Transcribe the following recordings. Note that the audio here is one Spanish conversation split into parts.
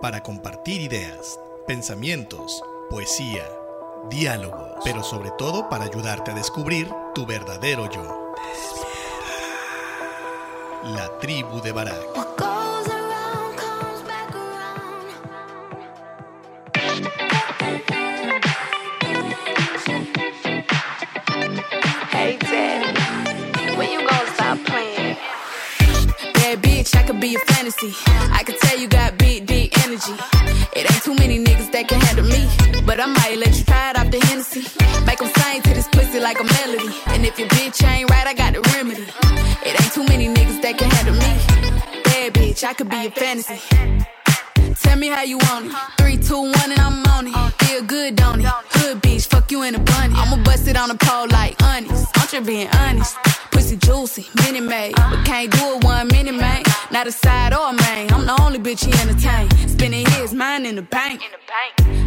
para compartir ideas, pensamientos, poesía, diálogos, pero sobre todo para ayudarte a descubrir tu verdadero yo. La tribu de Barak. Hey, Daddy, when you gonna stop playing? Bad bitch, I could be a fantasy. I could tell you got big, energy. It ain't too many niggas that can handle me. But I might let you try it off the Hennessy. Make 'em sing to this pussy like a melody. And if your bitch ain't right, I got the remedy. It ain't too many niggas that can handle me. Bad bitch, I could be a fantasy. Tell me how you want it. Three, two, one, and I'm on it. Feel good, don't it? Hood bitch, fuck you in a bunny. I'ma bust it on the pole like honest. I'm just being honest. Pussy juicy, mini made. But can't do it one mini man. Not a side or a main. I'm the only bitch he entertain. Spending his mind in the bank.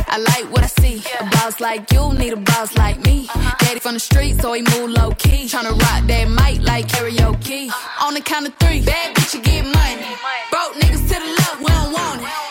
I like what I see. A boss like you need a boss like me. Uh-huh. Daddy from the street, so he move low key. Tryna rock that mic like karaoke. Uh-huh. On the count of three, bad bitch, you get money. Broke niggas to the left, we don't want it.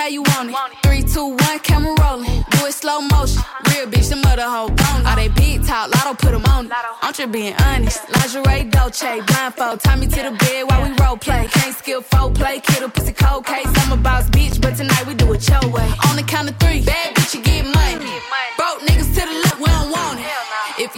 How you want it. Three, two, one, camera rolling. Do it slow motion. Real bitch, the mother hoe bone. All they big talk, lotto put 'em on it. I'm just being honest. Lingerie, Dolce, blindfold. Tie me to the bed while we role play. Can't skill folk play, kid a pussy cold case. I'm a boss bitch, but tonight we do it your way. On the count of three, bad bitch, you get money. Broke niggas to the left, we don't want it.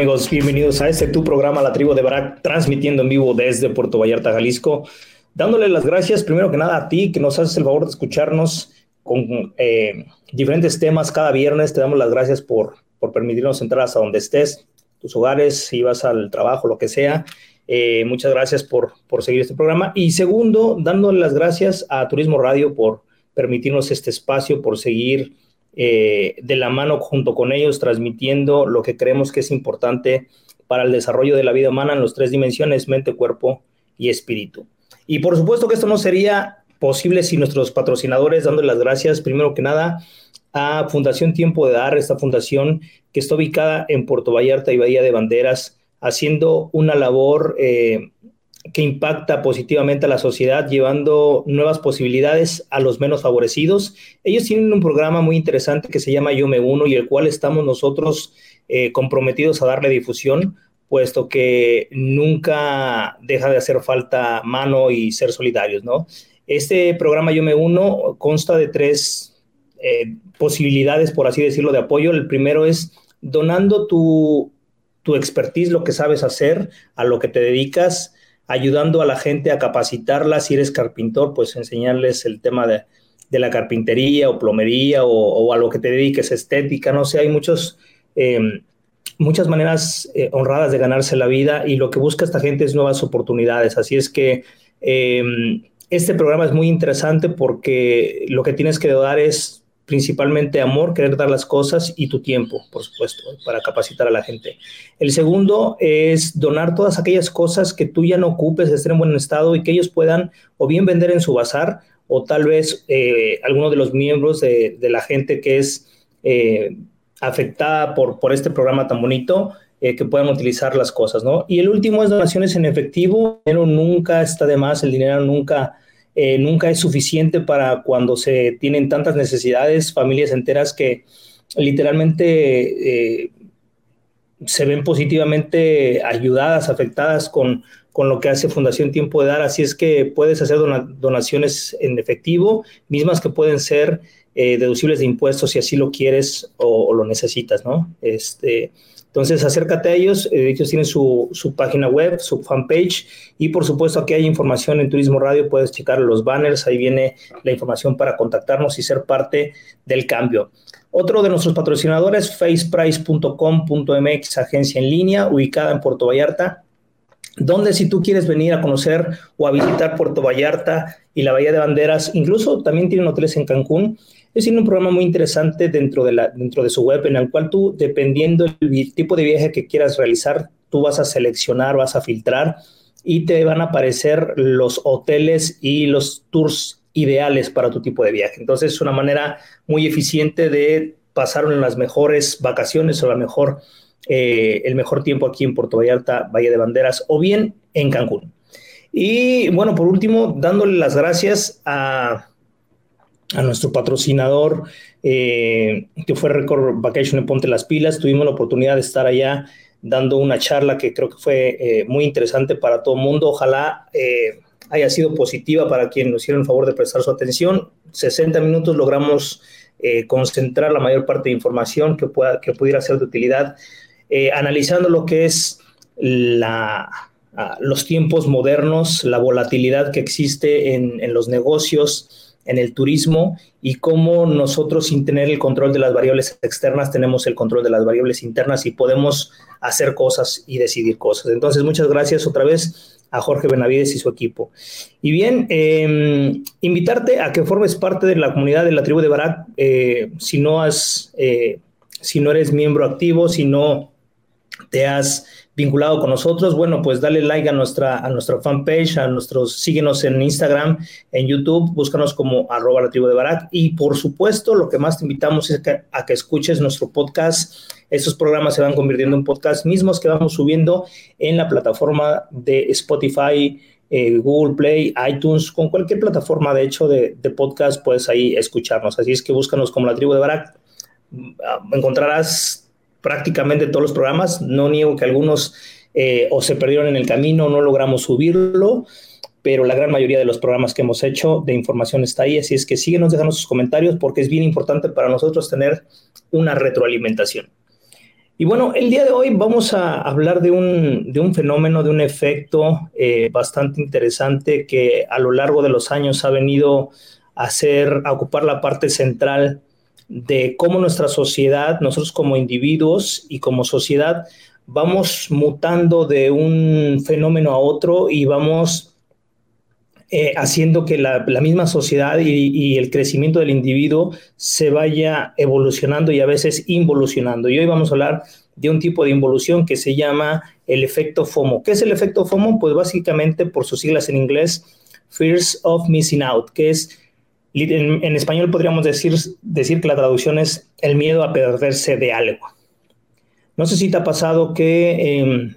Amigos? Bienvenidos a este tu programa La Tribu de Barak, transmitiendo en vivo desde Puerto Vallarta, Jalisco. Dándole las gracias primero que nada a ti que nos haces el favor de escucharnos con eh, diferentes temas cada viernes. Te damos las gracias por, por permitirnos entrar hasta donde estés, tus hogares, si vas al trabajo, lo que sea. Eh, muchas gracias por, por seguir este programa. Y segundo, dándole las gracias a Turismo Radio por permitirnos este espacio, por seguir eh, de la mano junto con ellos, transmitiendo lo que creemos que es importante para el desarrollo de la vida humana en las tres dimensiones, mente, cuerpo y espíritu. Y por supuesto que esto no sería posible sin nuestros patrocinadores, dándole las gracias primero que nada a Fundación Tiempo de Dar, esta fundación que está ubicada en Puerto Vallarta y Bahía de Banderas, haciendo una labor eh, que impacta positivamente a la sociedad, llevando nuevas posibilidades a los menos favorecidos. Ellos tienen un programa muy interesante que se llama Yo Me Uno y el cual estamos nosotros eh, comprometidos a darle difusión, puesto que nunca deja de hacer falta mano y ser solidarios, ¿no? Este programa Yo Me Uno consta de tres eh, posibilidades, por así decirlo, de apoyo. El primero es donando tu, tu expertise, lo que sabes hacer, a lo que te dedicas, ayudando a la gente a capacitarla. Si eres carpintor, pues enseñarles el tema de, la carpintería o plomería o, a lo que te dediques, estética, no sé, hay muchos, em, muchas maneras eh, honradas de ganarse la vida y lo que busca esta gente es nuevas oportunidades. Así es que em, este programa es muy interesante porque lo que tienes que dar es principalmente amor, querer dar las cosas y tu tiempo, por supuesto, para capacitar a la gente. El segundo es donar todas aquellas cosas que tú ya no ocupes, estén en buen estado y que ellos puedan o bien vender en su bazar o tal vez eh, alguno de los miembros de, la gente que es eh, afectada por, por este programa tan bonito, eh, que puedan utilizar las cosas, ¿no? Y el último es donaciones en efectivo. El dinero nunca está de más, el dinero nunca eh, nunca es suficiente para cuando se tienen tantas necesidades, familias enteras que literalmente eh, se ven positivamente ayudadas, afectadas con, con, lo que hace Fundación Tiempo de Dar. Así es que puedes hacer donaciones en efectivo, mismas que pueden ser eh, deducibles de impuestos si así lo quieres o, o lo necesitas, ¿no? Este, entonces, acércate a ellos, eh, ellos tienen su, página web, su fanpage y por supuesto aquí hay información en Turismo Radio, puedes checar los banners, ahí viene la información para contactarnos y ser parte del cambio. Otro de nuestros patrocinadores, faceprice.com.mx, agencia en línea ubicada en Puerto Vallarta, donde si tú quieres venir a conocer o a visitar Puerto Vallarta y la Bahía de Banderas, incluso también tienen hoteles en Cancún, es un programa muy interesante dentro de, la, dentro de su web en el cual tú, dependiendo del tipo de viaje que quieras realizar, tú vas a seleccionar, vas a filtrar y te van a aparecer los hoteles y los tours ideales para tu tipo de viaje. Entonces es una manera muy eficiente de pasar las mejores vacaciones o la mejor, eh, el mejor tiempo aquí en Puerto Vallarta, Valle de Banderas o bien en Cancún. Y bueno, por último, dándole las gracias a a nuestro patrocinador, eh, que fue Record Vacation en Ponte las Pilas. Tuvimos la oportunidad de estar allá dando una charla que creo que fue eh, muy interesante para todo el mundo. Ojalá eh, haya sido positiva para quien nos hicieron el favor de prestar su atención. 60 minutos logramos concentrar la mayor parte de información que, pueda, que pudiera ser de utilidad, analizando lo que es la, los tiempos modernos, la volatilidad que existe en, en los negocios, en el turismo y cómo nosotros sin tener el control de las variables externas tenemos el control de las variables internas y podemos hacer cosas y decidir cosas. Entonces, muchas gracias otra vez a Jorge Benavides y su equipo. Y bien, em, invitarte a que formes parte de la comunidad de la tribu de Barak. Eh, si no has, eh, si no eres miembro activo, si no te has vinculado con nosotros, bueno, pues dale like a nuestra, a nuestra fanpage, a nuestros, síguenos en Instagram, en YouTube, búscanos como arroba la tribu de Barak y por supuesto lo que más te invitamos es a que escuches nuestro podcast. Estos programas se van convirtiendo en podcast mismos que vamos subiendo en la plataforma de Spotify, eh, Google Play, iTunes, con cualquier plataforma de hecho de, de podcast puedes ahí escucharnos. Así es que búscanos como la tribu de Barak. Ah, encontrarás prácticamente todos los programas. No niego que algunos eh, o se perdieron en el camino, no logramos subirlo, pero la gran mayoría de los programas que hemos hecho de información está ahí. Así es que síguenos, déjanos sus comentarios porque es bien importante para nosotros tener una retroalimentación. Y bueno, el día de hoy vamos a hablar de un, de un fenómeno, de un efecto eh, bastante interesante que a lo largo de los años ha venido a, hacer, a ocupar la parte central de cómo nuestra sociedad, nosotros como individuos y como sociedad, vamos mutando de un fenómeno a otro y vamos eh, haciendo que la, misma sociedad y, el crecimiento del individuo se vaya evolucionando y a veces involucionando. Y hoy vamos a hablar de un tipo de involución que se llama el efecto FOMO. ¿Qué es el efecto FOMO? Pues básicamente por sus siglas en inglés, Fears of Missing Out, que es en, español podríamos decir, decir que la traducción es el miedo a perderse de algo. No sé si te ha pasado que em,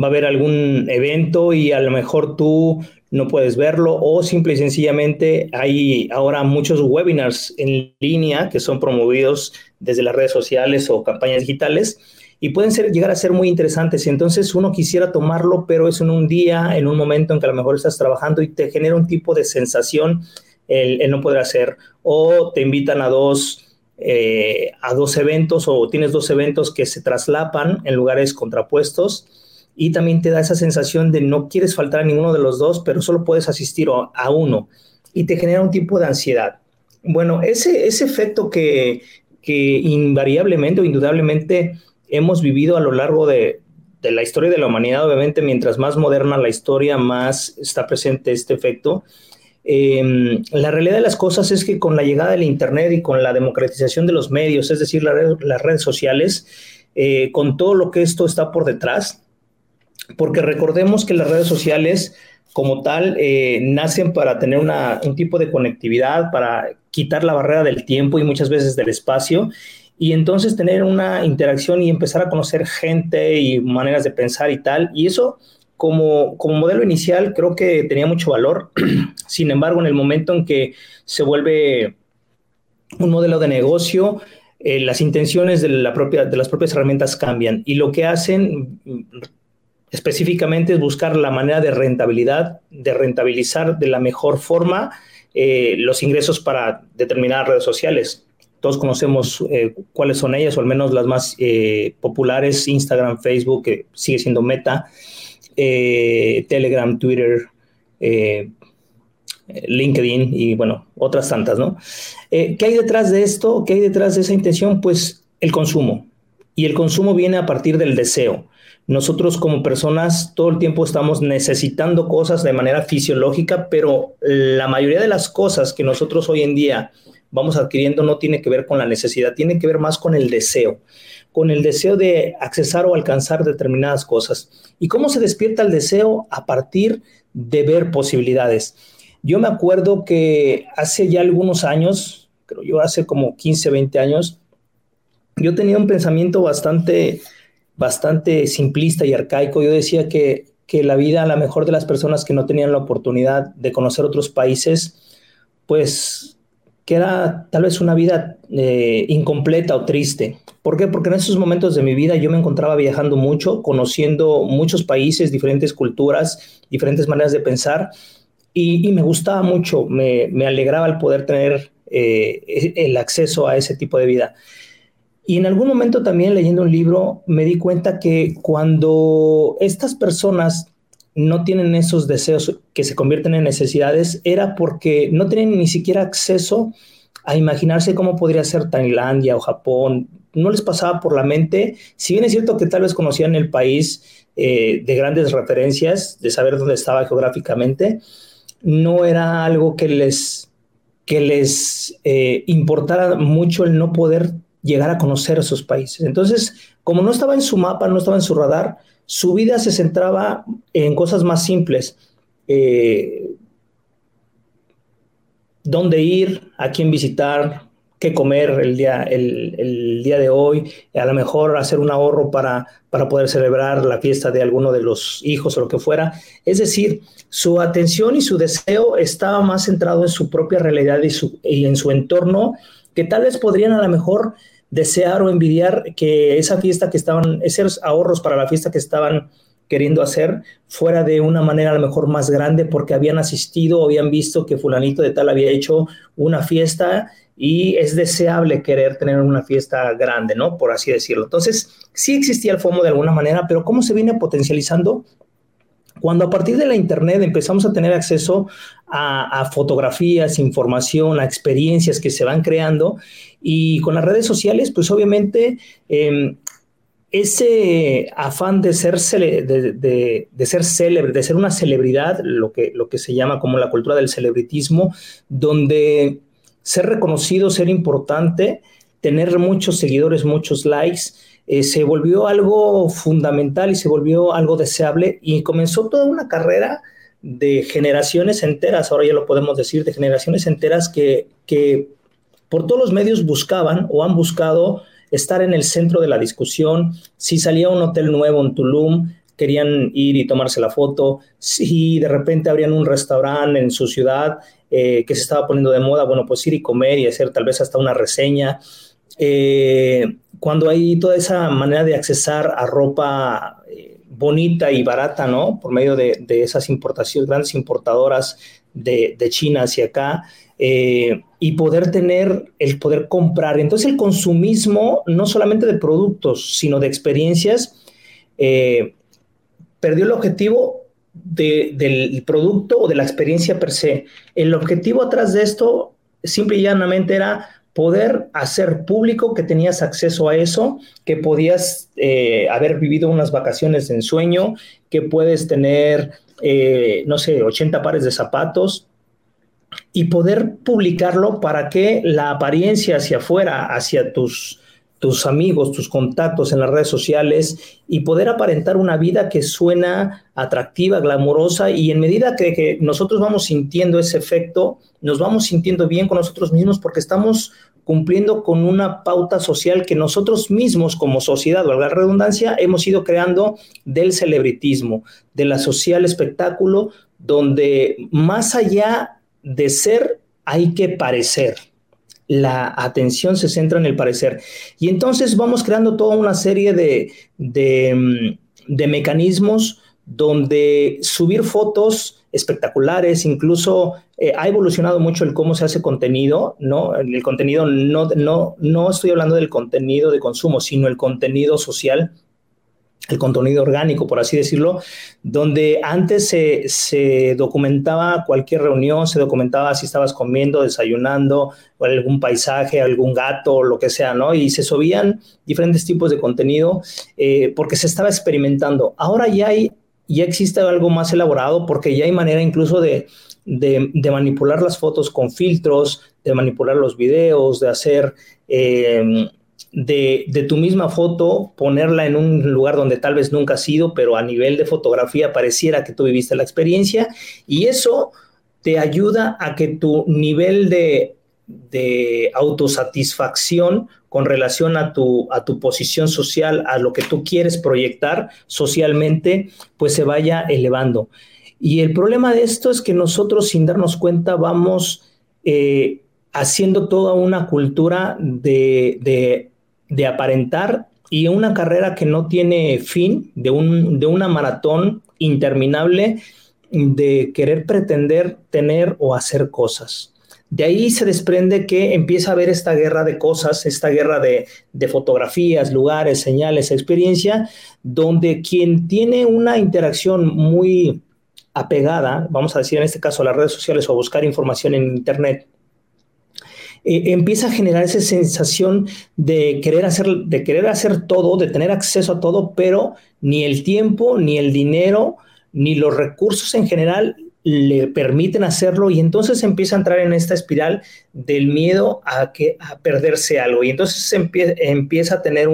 va a haber algún evento y a lo mejor tú no puedes verlo o simple y sencillamente hay ahora muchos webinars en línea que son promovidos desde las redes sociales o campañas digitales y pueden ser, llegar a ser muy interesantes. Y entonces uno quisiera tomarlo, pero es en un día, en un momento en que a lo mejor estás trabajando y te genera un tipo de sensación el, no poder hacer. O te invitan a dos, eh, a dos eventos o tienes dos eventos que se traslapan en lugares contrapuestos y también te da esa sensación de no quieres faltar a ninguno de los dos, pero solo puedes asistir a uno y te genera un tipo de ansiedad. Bueno, ese, ese efecto que, que invariablemente o indudablemente hemos vivido a lo largo de, la historia de la humanidad, obviamente, mientras más moderna la historia, más está presente este efecto. Em, la realidad de las cosas es que con la llegada del Internet y con la democratización de los medios, es decir, las redes sociales, eh, con todo lo que esto está por detrás, porque recordemos que las redes sociales como tal eh, nacen para tener un tipo de conectividad, para quitar la barrera del tiempo y muchas veces del espacio y entonces tener una interacción y empezar a conocer gente y maneras de pensar y tal. Y eso como, como modelo inicial creo que tenía mucho valor. Sin embargo, en el momento en que se vuelve un modelo de negocio, eh, las intenciones de, la propia, de las propias herramientas cambian y lo que hacen específicamente es buscar la manera de rentabilidad, de rentabilizar de la mejor forma eh, los ingresos para determinadas redes sociales todos conocemos eh, cuáles son ellas, o al menos las más eh, populares, Instagram, Facebook, que sigue siendo Meta, eh, Telegram, Twitter, LinkedIn y bueno, otras tantas, ¿no? ¿Qué hay detrás de esto? ¿Qué hay detrás de esa intención? Pues el consumo. Y el consumo viene a partir del deseo. Nosotros como personas todo el tiempo estamos necesitando cosas de manera fisiológica, pero la mayoría de las cosas que nosotros hoy en día vamos adquiriendo no tiene que ver con la necesidad, tiene que ver más con el deseo, con el deseo de accesar o alcanzar determinadas cosas. ¿Y cómo se despierta el deseo? A partir de ver posibilidades. Yo me acuerdo que hace ya algunos años, creo yo hace como 15, 20 años, yo tenía un pensamiento bastante, bastante simplista y arcaico. Yo decía que, que la vida, a la mejor de las personas que no tenían la oportunidad de conocer otros países, pues que era tal vez una vida eh, incompleta o triste. ¿Por qué? Porque en esos momentos de mi vida yo me encontraba viajando mucho, conociendo muchos países, diferentes culturas, diferentes maneras de pensar, y, me gustaba mucho, me, alegraba el poder tener eh, e, el acceso a ese tipo de vida. Y en algún momento también leyendo un libro me di cuenta que cuando estas personas no tienen esos deseos que se convierten en necesidades era porque no tienen ni siquiera acceso a imaginarse cómo podría ser Tailandia o Japón. No les pasaba por la mente, si bien es cierto que tal vez conocían el país eh, de grandes referencias, de saber dónde estaba geográficamente, no era algo que les, que les eh, importara mucho el no poder llegar a conocer esos países. Entonces, como no estaba en su mapa, no estaba en su radar, su vida se centraba en cosas más simples. Eh, dónde ir, a quién visitar, qué comer el día, el, día de hoy, a lo mejor hacer un ahorro para, para poder celebrar la fiesta de alguno de los hijos o lo que fuera. Es decir, su atención y su deseo estaba más centrado en su propia realidad y, y en su entorno, que tal vez podrían a lo mejor desear o envidiar que esa fiesta que estaban, esos ahorros para la fiesta que estaban queriendo hacer fuera de una manera a lo mejor más grande porque habían asistido o habían visto que fulanito de tal había hecho una fiesta y es deseable querer tener una fiesta grande, ¿no? Por así decirlo. Entonces, sí existía el FOMO de alguna manera, pero ¿cómo se viene potencializando? Cuando a partir de la Internet empezamos a tener acceso a, fotografías, información, a experiencias que se van creando y con las redes sociales, pues obviamente em, ese afán de ser, de, ser célebre, de ser una celebridad, lo que, lo que se llama como la cultura del celebritismo, donde ser reconocido, ser importante, tener muchos seguidores, muchos likes, eh, se volvió algo fundamental y se volvió algo deseable y comenzó toda una carrera de generaciones enteras, ahora ya lo podemos decir, de generaciones enteras que, que por todos los medios buscaban o han buscado estar en el centro de la discusión. Si salía un hotel nuevo en Tulum, querían ir y tomarse la foto. Si de repente abrían un restaurante en su ciudad eh, que se estaba poniendo de moda, bueno, pues ir y comer y hacer tal vez hasta una reseña. Eh, cuando hay toda esa manera de accesar a ropa eh, bonita y barata, ¿no? Por medio de, esas importaciones, grandes importadoras de, China hacia acá, y poder tener, el poder comprar. Entonces el consumismo, no solamente de productos, sino de experiencias, perdió el objetivo del producto o de la experiencia per se. El objetivo atrás de esto simple y llanamente era poder hacer público que tenías acceso a eso, que podías eh, haber vivido unas vacaciones de ensueño, que puedes tener, eh, no sé, 80 pares de zapatos y poder publicarlo para que la apariencia hacia afuera, hacia tus tus amigos, tus contactos en las redes sociales y poder aparentar una vida que suena atractiva, glamurosa y en medida que, nosotros vamos sintiendo ese efecto, nos vamos sintiendo bien con nosotros mismos porque estamos cumpliendo con una pauta social que nosotros mismos como sociedad, valga la redundancia, hemos ido creando del celebritismo, de la social espectáculo, donde más allá de ser hay que parecer la atención se centra en el parecer. Y entonces vamos creando toda una serie de, de, mm, mecanismos donde subir fotos espectaculares, incluso eh, ha evolucionado mucho el cómo se hace contenido, ¿no? El contenido, no, no, no estoy hablando del contenido de consumo, sino el contenido social el contenido orgánico, por así decirlo, donde antes se, documentaba cualquier reunión, se documentaba si estabas comiendo, desayunando, o algún paisaje, algún gato, lo que sea, ¿no? Y se subían diferentes tipos de contenido eh, porque se estaba experimentando. Ahora ya hay, ya existe algo más elaborado porque ya hay manera incluso de, manipular las fotos con filtros, de manipular los videos, de hacer... Eh, de, tu misma foto, ponerla en un lugar donde tal vez nunca has ido, pero a nivel de fotografía pareciera que tú viviste la experiencia y eso te ayuda a que tu nivel de, autosatisfacción con relación a tu, a tu posición social, a lo que tú quieres proyectar socialmente, pues se vaya elevando. Y el problema de esto es que nosotros sin darnos cuenta vamos eh, haciendo toda una cultura de, de de aparentar y una carrera que no tiene fin, de, un, de una maratón interminable de querer pretender tener o hacer cosas. De ahí se desprende que empieza a haber esta guerra de cosas, esta guerra de, de, fotografías, lugares, señales, experiencia, donde quien tiene una interacción muy apegada, vamos a decir en este caso a las redes sociales o buscar información en Internet, eh, empieza a generar esa sensación de querer, hacer, de querer hacer todo, de tener acceso a todo, pero ni el tiempo, ni el dinero, ni los recursos en general le permiten hacerlo y entonces empieza a entrar en esta espiral del miedo a, que, a perderse algo y entonces empieza, a tener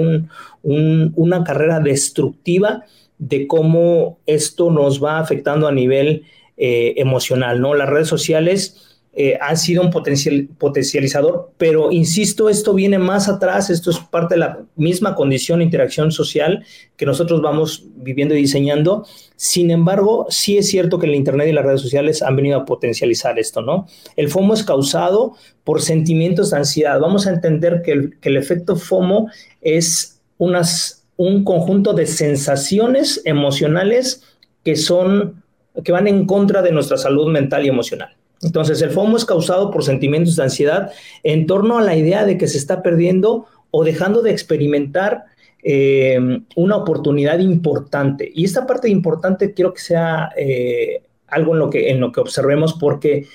una carrera destructiva de cómo esto nos va afectando a nivel eh, emocional, ¿no? Las redes sociales eh, sido un potencial, potencializador, pero insisto, esto viene más atrás, esto es parte de la misma condición interacción social que nosotros vamos viviendo y diseñando. Sin embargo, sí es cierto que el Internet y las redes sociales han venido a potencializar esto, ¿no? El FOMO es causado por sentimientos de ansiedad. Vamos a entender que el, efecto FOMO es un conjunto de sensaciones emocionales que son que van en contra de nuestra salud mental y emocional. Entonces, el FOMO es causado por sentimientos de ansiedad en torno a la idea de que se está perdiendo o dejando de experimentar eh, una oportunidad importante. Y esta parte importante quiero que sea eh, algo en lo, que, en lo que observemos porque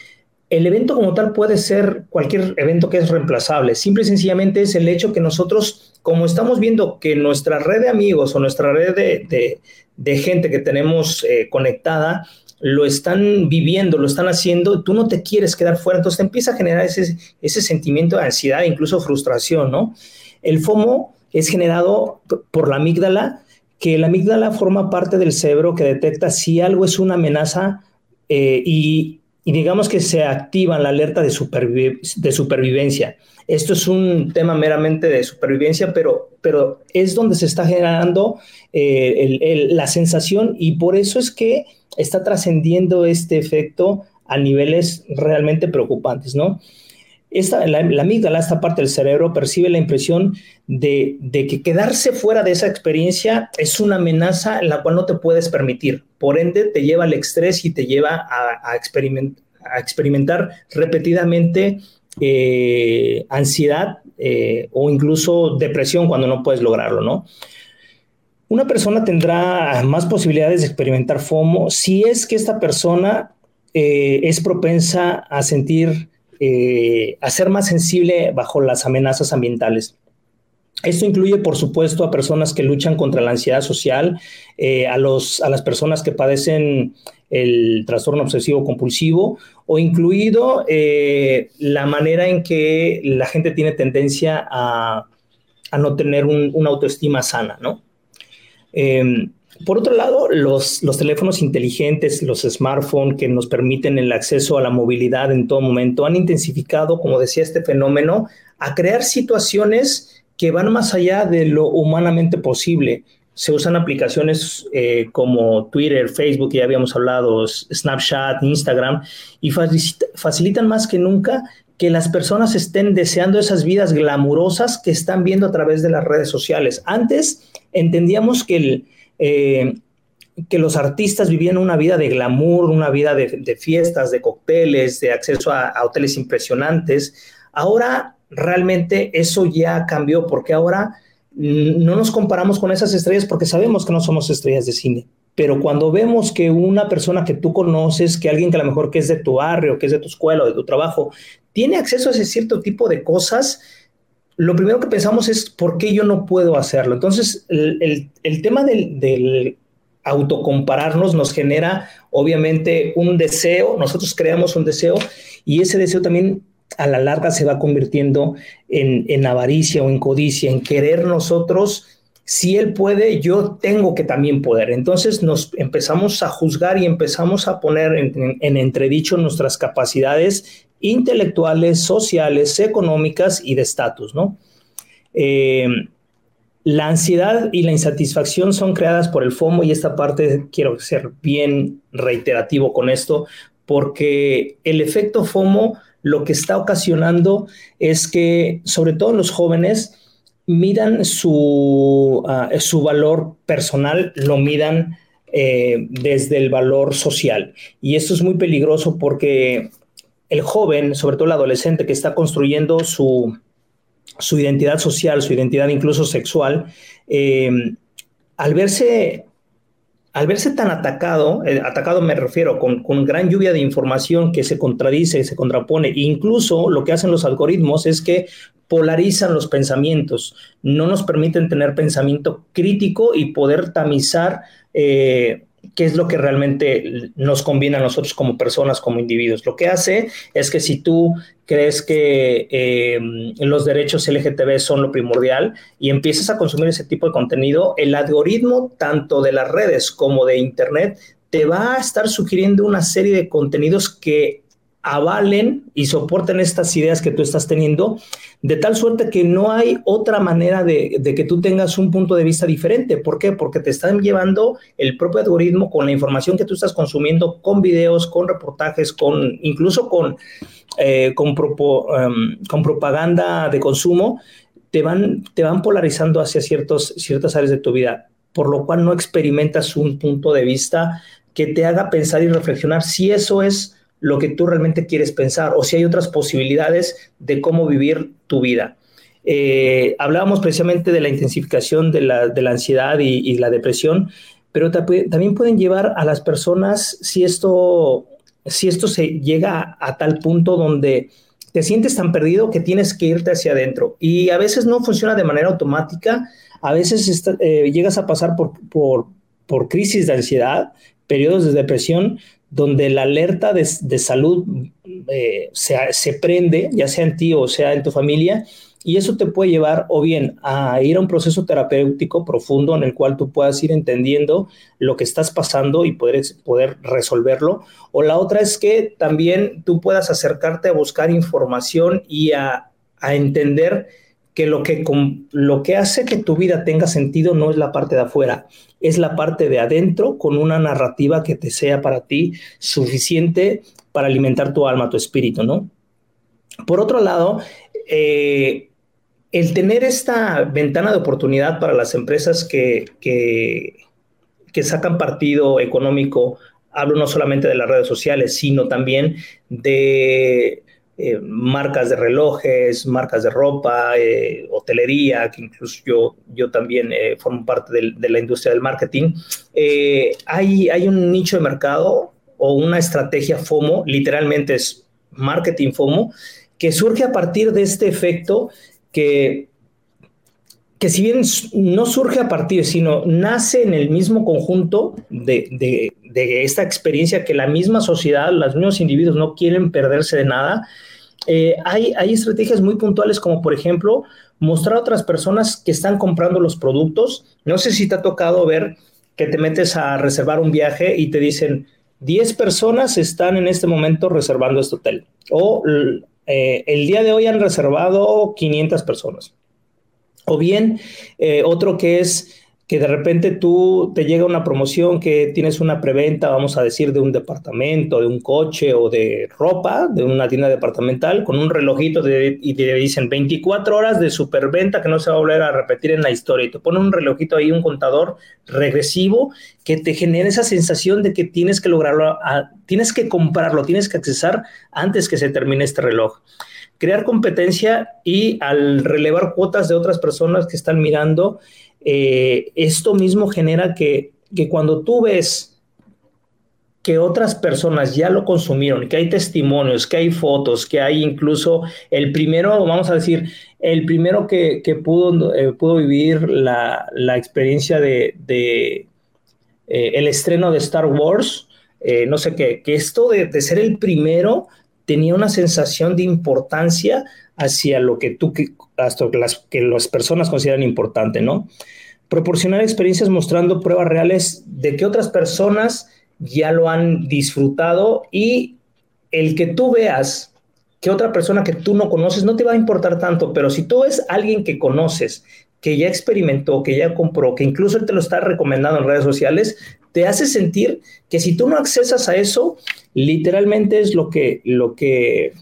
el evento como tal puede ser cualquier evento que es reemplazable. Simple y sencillamente es el hecho que nosotros, como estamos viendo que nuestra red de amigos o nuestra red de, gente que tenemos eh, conectada, lo están viviendo, lo están haciendo, tú no te quieres quedar fuera, entonces te empieza a generar ese, ese sentimiento de ansiedad, incluso frustración, ¿no? El FOMO es generado por la amígdala, que la amígdala forma parte del cerebro que detecta si algo es una amenaza eh, y, digamos que se activa la alerta de, supervivencia. Esto es un tema meramente de supervivencia, pero pero es donde se está generando eh, la sensación y por eso es que está trascendiendo este efecto a niveles realmente preocupantes, ¿no? Esta, la, amígdala, esta parte del cerebro, percibe la impresión de, que quedarse fuera de esa experiencia es una amenaza en la cual no te puedes permitir. Por ende, te lleva al estrés y te lleva a, a experimentar repetidamente eh, ansiedad eh, o incluso depresión cuando no puedes lograrlo, ¿no? Una persona tendrá más posibilidades de experimentar FOMO si es que esta persona eh, es propensa a sentir, a ser más sensible bajo las amenazas ambientales. Esto incluye, por supuesto, a personas que luchan contra la ansiedad social, a, los, a las personas que padecen el trastorno obsesivo compulsivo o incluido eh, la manera en que la gente tiene tendencia a, no tener una autoestima sana, ¿no? Em, por otro lado, los, teléfonos inteligentes, los smartphones que nos permiten el acceso a la movilidad en todo momento, han intensificado, como decía este fenómeno, a crear situaciones que van más allá de lo humanamente posible. Se usan aplicaciones eh, como Twitter, Facebook, ya habíamos hablado, Snapchat, Instagram, y facilitan más que nunca que las personas estén deseando esas vidas glamurosas que están viendo a través de las redes sociales. Antes entendíamos que, eh, que los artistas vivían una vida de glamour, una vida de, fiestas, de cócteles, de acceso a, hoteles impresionantes. Ahora realmente eso ya cambió porque ahora no nos comparamos con esas estrellas porque sabemos que no somos estrellas de cine. Pero cuando vemos que una persona que tú conoces, que alguien que a lo mejor que es de tu barrio, que es de tu escuela o de tu trabajo, tiene acceso a ese cierto tipo de cosas, lo primero que pensamos es, ¿por qué yo no puedo hacerlo? Entonces, el, tema del, del autocompararnos nos genera, obviamente, un deseo, nosotros creamos un deseo y ese deseo también a la larga se va convirtiendo en, avaricia o en codicia, en querer nosotros, si él puede, yo tengo que también poder. Entonces nos empezamos a juzgar y empezamos a poner en, entredicho nuestras capacidades intelectuales, sociales, económicas y de estatus, ¿no? Eh, la ansiedad y la insatisfacción son creadas por el FOMO y esta parte quiero ser bien reiterativo con esto, porque el efecto FOMO lo que está ocasionando es que, sobre todo los jóvenes, midan su, ah, su valor personal, lo midan eh, desde el valor social. Y esto es muy peligroso porque el joven, sobre todo el adolescente que está construyendo su, su identidad social, su identidad incluso sexual, eh, al verse al verse tan atacado, eh, atacado me refiero, con, con, gran lluvia de información que se contradice, se contrapone, incluso lo que hacen los algoritmos es que polarizan los pensamientos, no nos permiten tener pensamiento crítico y poder tamizar eh, qué es lo que realmente nos conviene a nosotros como personas, como individuos. Lo que hace es que si tú crees que eh, los derechos LGTB son lo primordial y empiezas a consumir ese tipo de contenido, el algoritmo tanto de las redes como de Internet te va a estar sugiriendo una serie de contenidos que avalen y soporten estas ideas que tú estás teniendo, de tal suerte que no hay otra manera de, que tú tengas un punto de vista diferente. ¿Por qué? Porque te están llevando el propio algoritmo con la información que tú estás consumiendo, con videos, con reportajes, con incluso con, eh, em, con, propaganda de consumo, te van, te van polarizando hacia ciertas áreas de tu vida, por lo cual no experimentas un punto de vista que te haga pensar y reflexionar si eso es lo que tú realmente quieres pensar o si hay otras posibilidades de cómo vivir tu vida. Eh, hablábamos precisamente de la intensificación de la, ansiedad y, la depresión, pero también pueden llevar a las personas, si esto, si esto se llega a, tal punto donde te sientes tan perdido que tienes que irte hacia adentro. Y a veces no funciona de manera automática, a veces eh, llegas a pasar por, por, por crisis de ansiedad, periodos de depresión, donde la alerta de, salud eh, se, prende, ya sea en ti o sea en tu familia, y eso te puede llevar o bien a ir a un proceso terapéutico profundo en el cual tú puedas ir entendiendo lo que estás pasando y poder, poder resolverlo, o la otra es que también tú puedas acercarte a buscar información y a, a entender que lo que, lo que hace que tu vida tenga sentido no es la parte de afuera, es la parte de adentro con una narrativa que te sea para ti suficiente para alimentar tu alma, tu espíritu, ¿no? Por otro lado, eh, el tener esta ventana de oportunidad para las empresas que, que, que sacan partido económico, hablo no solamente de las redes sociales, sino también de eh, marcas de relojes, marcas de ropa, eh, hotelería, que incluso yo, yo también eh, formo parte de, la industria del marketing, hay, hay un nicho de mercado o una estrategia FOMO, literalmente es marketing FOMO, que surge a partir de este efecto que, que si bien no surge a partir, sino nace en el mismo conjunto de, de, de esta experiencia que la misma sociedad, los mismos individuos no quieren perderse de nada, eh, hay, hay estrategias muy puntuales como por ejemplo mostrar a otras personas que están comprando los productos. No sé si te ha tocado ver que te metes a reservar un viaje y te dicen 10 personas están en este momento reservando este hotel o eh, el día de hoy han reservado 500 personas. O bien eh, otro que es que de repente tú te llega una promoción que tienes una preventa, vamos a decir, de un departamento, de un coche o de ropa, de una tienda departamental, con un relojito y te dicen 24 horas de superventa que no se va a volver a repetir en la historia. Y te ponen un relojito ahí, un contador regresivo que te genera esa sensación de que tienes que lograrlo, tienes que comprarlo, tienes que accesar antes que se termine este reloj crear competencia y al relevar cuotas de otras personas que están mirando, eh, esto mismo genera que, cuando tú ves que otras personas ya lo consumieron, que hay testimonios, que hay fotos, que hay incluso el primero, vamos a decir, el primero que, pudo, eh, pudo vivir la, experiencia de, eh, el estreno de Star Wars, no sé qué, que esto de, de, ser el primero tenía una sensación de importancia hacia lo que tú, hasta las, que las personas consideran importante, ¿no? Proporcionar experiencias mostrando pruebas reales de que otras personas ya lo han disfrutado y el que tú veas que otra persona que tú no conoces no te va a importar tanto, pero si tú ves alguien que conoces, que ya experimentó, que ya compró, que incluso él te lo está recomendando en redes sociales, te hace sentir que si tú no accesas a eso, literalmente es lo que, lo que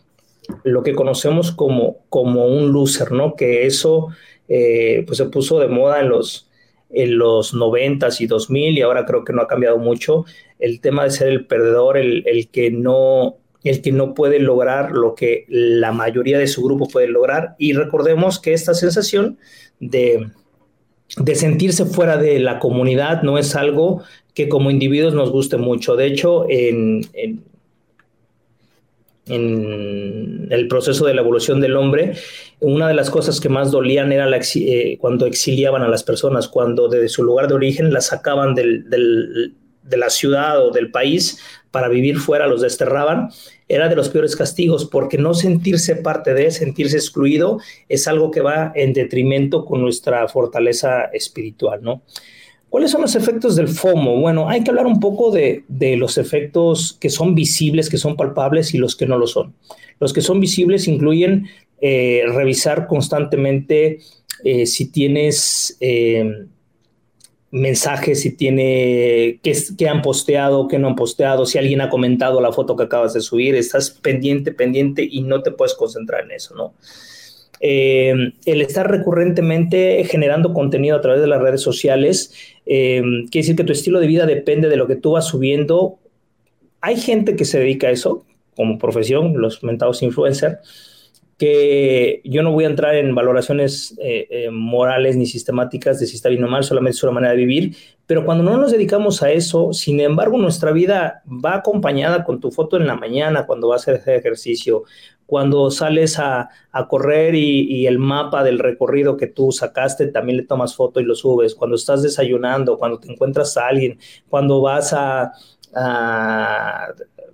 lo que conocemos como, como un loser, ¿no? Que eso eh, pues se puso de moda en los, en los 90 y 2000 y ahora creo que no ha cambiado mucho. El tema de ser el perdedor, el, el, que no, el que no puede lograr lo que la mayoría de su grupo puede lograr. Y recordemos que esta sensación de, de sentirse fuera de la comunidad no es algo que como individuos nos guste mucho. De hecho, en en el proceso de la evolución del hombre, una de las cosas que más dolían era la, eh, cuando exiliaban a las personas, cuando de su lugar de origen las sacaban de la ciudad o del país para vivir fuera, los desterraban, era de los peores castigos, porque no sentirse parte de, sentirse excluido, es algo que va en detrimento con nuestra fortaleza espiritual, ¿no? ¿Cuáles son los efectos del FOMO? Bueno, hay que hablar un poco de, los efectos que son visibles, que son palpables y los que no lo son. Los que son visibles incluyen eh, revisar constantemente eh, si tienes eh, mensajes, si tiene que, han posteado, que no han posteado, si alguien ha comentado la foto que acabas de subir, estás pendiente, pendiente y no te puedes concentrar en eso, ¿no? el estar recurrentemente generando contenido a través de las redes sociales eh, quiere decir que tu estilo de vida depende de lo que tú vas subiendo. Hay gente que se dedica a eso como profesión, los mentados influencers, que yo no voy a entrar en valoraciones eh, eh, morales ni sistemáticas de si está bien o mal, solamente es una manera de vivir, pero cuando no nos dedicamos a eso, sin embargo, nuestra vida va acompañada con tu foto en la mañana, cuando vas a hacer ejercicio, cuando sales a, correr y, el mapa del recorrido que tú sacaste, también le tomas foto y lo subes, cuando estás desayunando, cuando te encuentras a alguien, cuando vas a,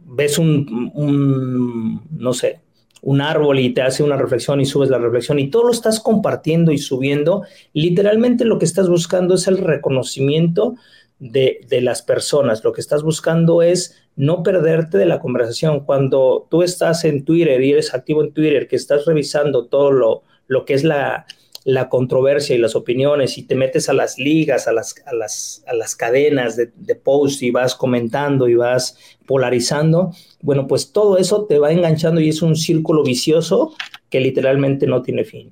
ves un, no sé, un árbol y te hace una reflexión y subes la reflexión y todo lo estás compartiendo y subiendo, literalmente lo que estás buscando es el reconocimiento de, de, las personas. Lo que estás buscando es no perderte de la conversación. Cuando tú estás en Twitter y eres activo en Twitter, que estás revisando todo lo, lo que es la, la controversia y las opiniones y te metes a las ligas, a las, a las, a las cadenas de, de post y vas comentando y vas polarizando, bueno, pues todo eso te va enganchando y es un círculo vicioso que literalmente no tiene fin.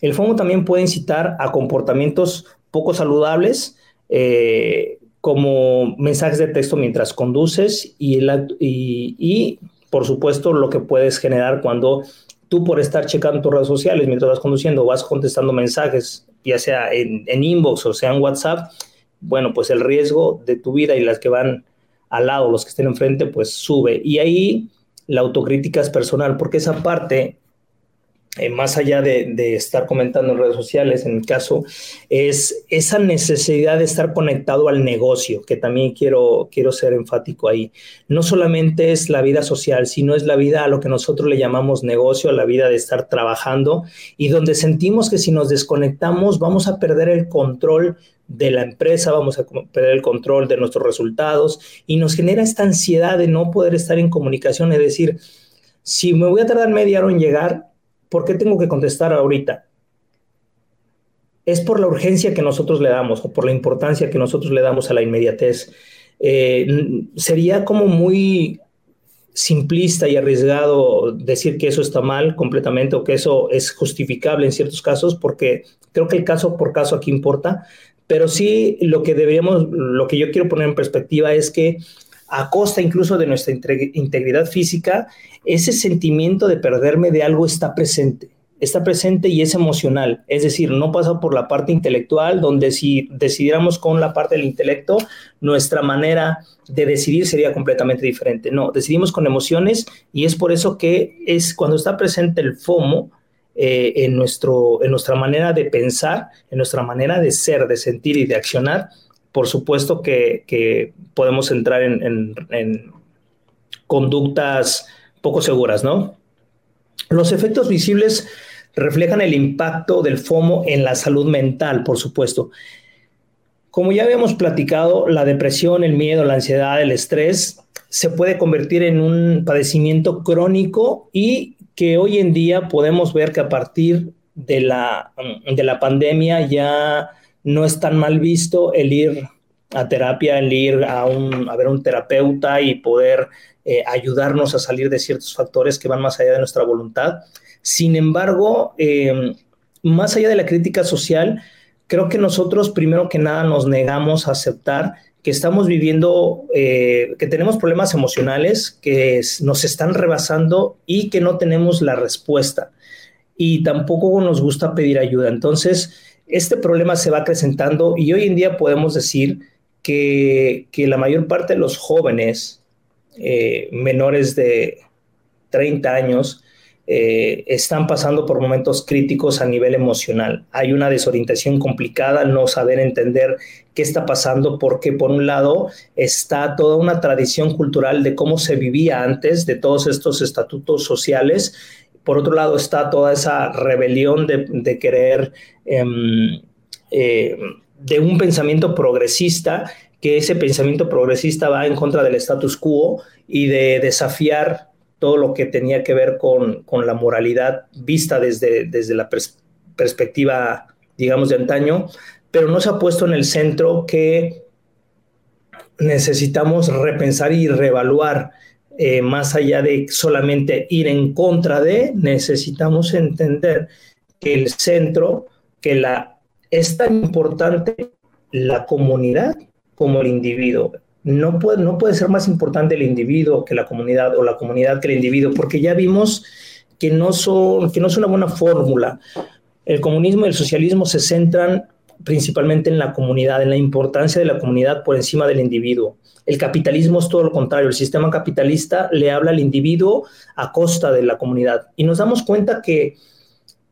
El FOMO también puede incitar a comportamientos poco saludables, eh, como mensajes de texto mientras conduces y, por supuesto, lo que puedes generar cuando tú por estar checando tus redes sociales mientras vas conduciendo, vas contestando mensajes, ya sea en, en inbox o sea en WhatsApp, bueno, pues el riesgo de tu vida y las que van al lado, los que estén enfrente, pues sube. Y ahí la autocrítica es personal, porque esa parte eh, más allá de, de, estar comentando en redes sociales, en el caso, es esa necesidad de estar conectado al negocio, que también quiero, quiero ser enfático ahí. No solamente es la vida social, sino es la vida a lo que nosotros le llamamos negocio, a la vida de estar trabajando y donde sentimos que si nos desconectamos vamos a perder el control de la empresa, vamos a perder el control de nuestros resultados y nos genera esta ansiedad de no poder estar en comunicación, es decir, si me voy a tardar media hora en llegar, ¿Por qué tengo que contestar ahorita? Es por la urgencia que nosotros le damos o por la importancia que nosotros le damos a la inmediatez. Eh, sería como muy simplista y arriesgado decir que eso está mal completamente o que eso es justificable en ciertos casos, porque creo que el caso por caso aquí importa, pero sí lo que deberíamos, lo que yo quiero poner en perspectiva es que a costa incluso de nuestra integridad física, ese sentimiento de perderme de algo está presente. Está presente y es emocional, es decir, no pasa por la parte intelectual, donde si decidiéramos con la parte del intelecto, nuestra manera de decidir sería completamente diferente. No, decidimos con emociones y es por eso que es cuando está presente el FOMO, eh, en, nuestro, en nuestra manera de pensar, en nuestra manera de ser, de sentir y de accionar, por supuesto que, podemos entrar en, conductas poco seguras, ¿no? Los efectos visibles reflejan el impacto del FOMO en la salud mental, por supuesto. Como ya habíamos platicado, la depresión, el miedo, la ansiedad, el estrés se puede convertir en un padecimiento crónico y que hoy en día podemos ver que a partir de la, de la pandemia ya no es tan mal visto el ir a terapia, el ir a, un, a ver un terapeuta y poder eh, ayudarnos a salir de ciertos factores que van más allá de nuestra voluntad. Sin embargo, eh, más allá de la crítica social, creo que nosotros primero que nada nos negamos a aceptar que estamos viviendo, eh, que tenemos problemas emocionales que nos están rebasando y que no tenemos la respuesta. Y tampoco nos gusta pedir ayuda. Entonces, este problema se va acrecentando y hoy en día podemos decir que, que la mayor parte de los jóvenes eh, menores de 30 años eh, están pasando por momentos críticos a nivel emocional. Hay una desorientación complicada, no saber entender qué está pasando, porque por un lado está toda una tradición cultural de cómo se vivía antes, de todos estos estatutos sociales, por otro lado está toda esa rebelión de, querer, em, eh, de un pensamiento progresista, que ese pensamiento progresista va en contra del status quo y de desafiar todo lo que tenía que ver con, la moralidad vista desde, desde la perspectiva, digamos, de antaño, pero no se ha puesto en el centro que necesitamos repensar y reevaluar eh, más allá de solamente ir en contra de, necesitamos entender que el centro, que la, es tan importante la comunidad como el individuo. No puede, no puede ser más importante el individuo que la comunidad o la comunidad que el individuo, porque ya vimos que no, son, que no es una buena fórmula. El comunismo y el socialismo se centran principalmente en la comunidad, en la importancia de la comunidad por encima del individuo. El capitalismo es todo lo contrario. El sistema capitalista le habla al individuo a costa de la comunidad. Y nos damos cuenta que,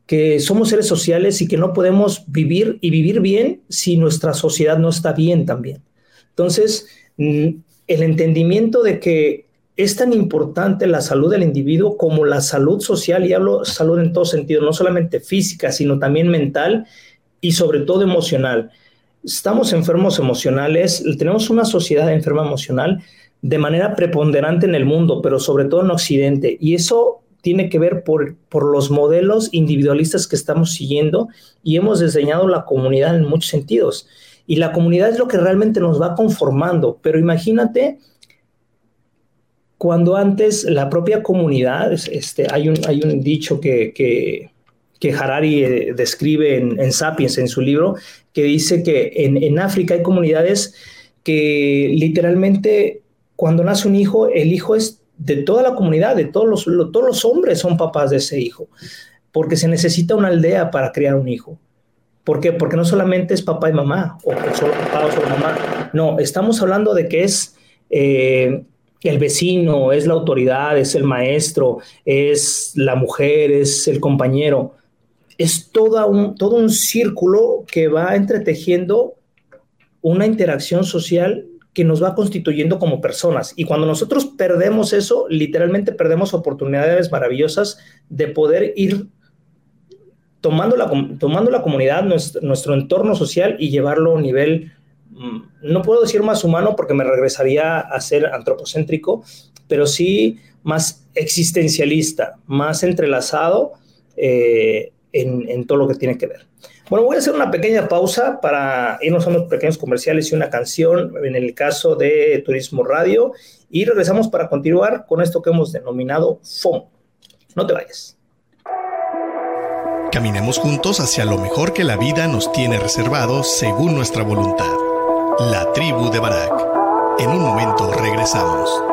que somos seres sociales y que no podemos vivir y vivir bien si nuestra sociedad no está bien también. Entonces, mm, el entendimiento de que es tan importante la salud del individuo como la salud social, y hablo salud en todo sentido, no solamente física, sino también mental y sobre todo emocional estamos enfermos emocionales, tenemos una sociedad enferma emocional de manera preponderante en el mundo, pero sobre todo en Occidente. Y eso tiene que ver por, por los modelos individualistas que estamos siguiendo y hemos diseñado la comunidad en muchos sentidos. Y la comunidad es lo que realmente nos va conformando. Pero imagínate cuando antes la propia comunidad, este, hay, un, hay un dicho que, que, Harari eh, describe en, Sapiens, en su libro, que dice que en, en África hay comunidades que literalmente cuando nace un hijo, el hijo es de toda la comunidad, de todos los, todos los hombres son papás de ese hijo, porque se necesita una aldea para criar un hijo. ¿Por qué? Porque no solamente es papá y mamá, o solo papá o solo mamá. No, estamos hablando de que es eh, el vecino, es la autoridad, es el maestro, es la mujer, es el compañero. Es toda un, todo un círculo que va entretejiendo una interacción social que nos va constituyendo como personas. Y cuando nosotros perdemos eso, literalmente perdemos oportunidades maravillosas de poder ir tomando la, tomando la comunidad, nuestro, entorno social y llevarlo a un nivel, mm, no puedo decir más humano porque me regresaría a ser antropocéntrico, pero sí más existencialista, más entrelazado eh, en, en todo lo que tiene que ver. Bueno, voy a hacer una pequeña pausa para irnos a unos pequeños comerciales y una canción en el caso de Turismo Radio y regresamos para continuar con esto que hemos denominado FOM. No te vayas. Caminemos juntos hacia lo mejor que la vida nos tiene reservado según nuestra voluntad. La tribu de Barak. En un momento regresamos.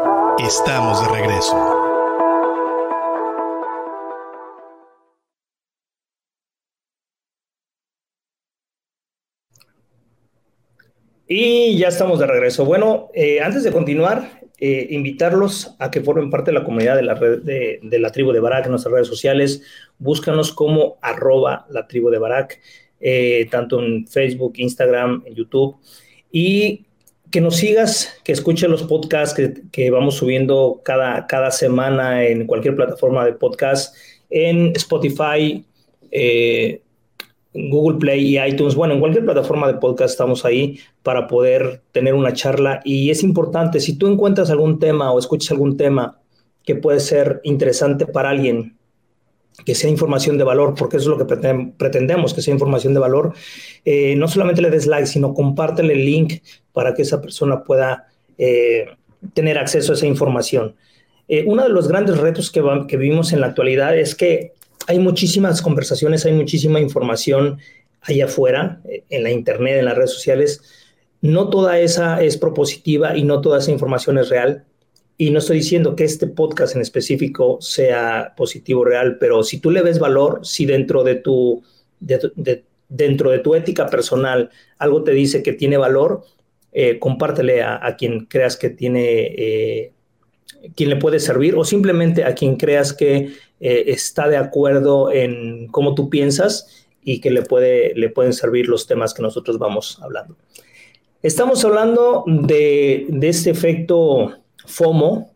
Estamos de regreso. Y ya estamos de regreso. Bueno, eh, antes de continuar, eh, invitarlos a que formen parte de la comunidad de la, red de, la tribu de Barak en nuestras redes sociales. Búscanos como arroba la tribu de Barak, eh, tanto en Facebook, Instagram, en YouTube. Y que nos sigas, que escuches los podcasts que, vamos subiendo cada, cada semana en cualquier plataforma de podcast, en Spotify, eh, Google Play y iTunes. Bueno, en cualquier plataforma de podcast estamos ahí para poder tener una charla. Y es importante, si tú encuentras algún tema o escuchas algún tema que puede ser interesante para alguien, que sea información de valor, porque eso es lo que pretendemos, que sea información de valor, eh, no solamente le des like, sino compártele el link para que esa persona pueda eh, tener acceso a esa información. Eh, uno de los grandes retos que, que vivimos en la actualidad es que hay muchísimas conversaciones, hay muchísima información allá afuera, en la internet, en las redes sociales. No toda esa es propositiva y no toda esa información es real. Y no estoy diciendo que este podcast en específico sea positivo real, pero si tú le ves valor, si dentro de tu, dentro de tu ética personal algo te dice que tiene valor, eh, compártele a, quien creas que tiene, eh, quien le puede servir o simplemente a quien creas que eh, está de acuerdo en cómo tú piensas y que le, puede, le pueden servir los temas que nosotros vamos hablando. Estamos hablando de, de este efecto FOMO,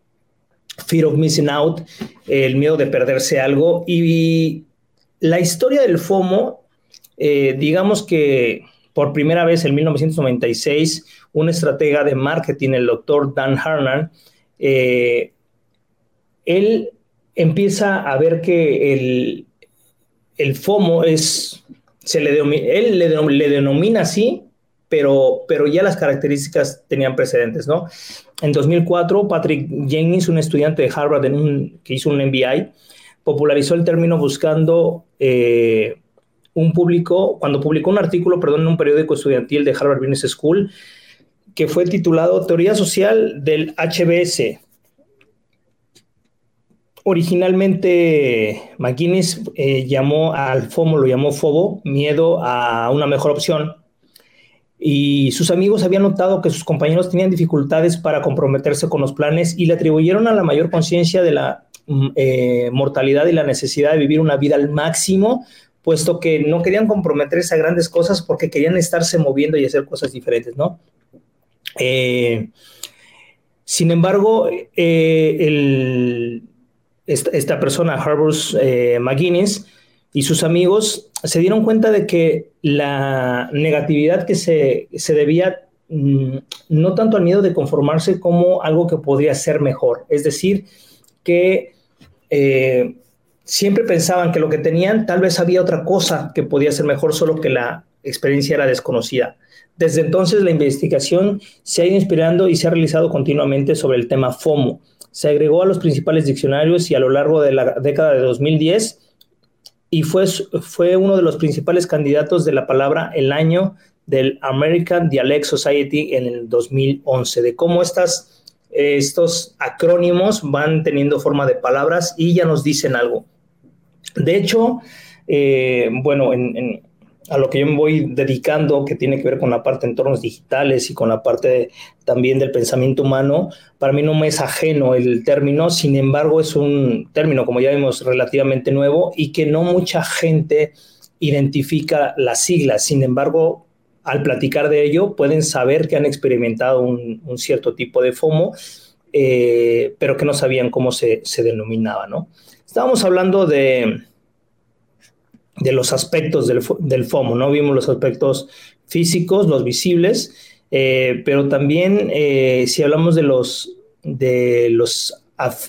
Fear of Missing Out, el miedo de perderse algo. Y la historia del FOMO, eh, digamos que por primera vez en 1996, un estratega de marketing, el doctor Dan Harnan, eh, él empieza a ver que el, el FOMO es, se le, él le, le denomina así pero, pero ya las características tenían precedentes, ¿no? En 2004, Patrick Jennings, un estudiante de Harvard que hizo un MBI, popularizó el término buscando eh, un público, cuando publicó un artículo, perdón, en un periódico estudiantil de Harvard Business School, que fue titulado Teoría Social del HBS. Originalmente, McGuinness eh, llamó al FOMO, lo llamó FOBO, miedo a una mejor opción, y sus amigos habían notado que sus compañeros tenían dificultades para comprometerse con los planes y le atribuyeron a la mayor conciencia de la mm, eh, mortalidad y la necesidad de vivir una vida al máximo, puesto que no querían comprometerse a grandes cosas porque querían estarse moviendo y hacer cosas diferentes, ¿no? Eh, sin embargo, eh, esta, persona, Harbors McGuinness, y sus amigos se dieron cuenta de que la negatividad que se, debía mm, no tanto al miedo de conformarse como algo que podría ser mejor. Es decir, que eh, siempre pensaban que lo que tenían tal vez había otra cosa que podía ser mejor, solo que la experiencia era desconocida. Desde entonces la investigación se ha ido inspirando y se ha realizado continuamente sobre el tema FOMO. Se agregó a los principales diccionarios y a lo largo de la década de 2010 y fue, fue uno de los principales candidatos de la palabra el año del American Dialect Society en el 2011, de cómo estas, estos acrónimos van teniendo forma de palabras y ya nos dicen algo. De hecho, eh, bueno, en, a lo que yo me voy dedicando, que tiene que ver con la parte de entornos digitales y con la parte también del pensamiento humano, para mí no me es ajeno el término, sin embargo es un término, como ya vimos, relativamente nuevo y que no mucha gente identifica las siglas. Sin embargo, al platicar de ello, pueden saber que han experimentado un, cierto tipo de FOMO, eh, pero que no sabían cómo se, se denominaba, ¿no? Estábamos hablando de de los aspectos del, FOMO, ¿no? Vimos los aspectos físicos, los visibles, eh, pero también eh, si hablamos de los, de, los,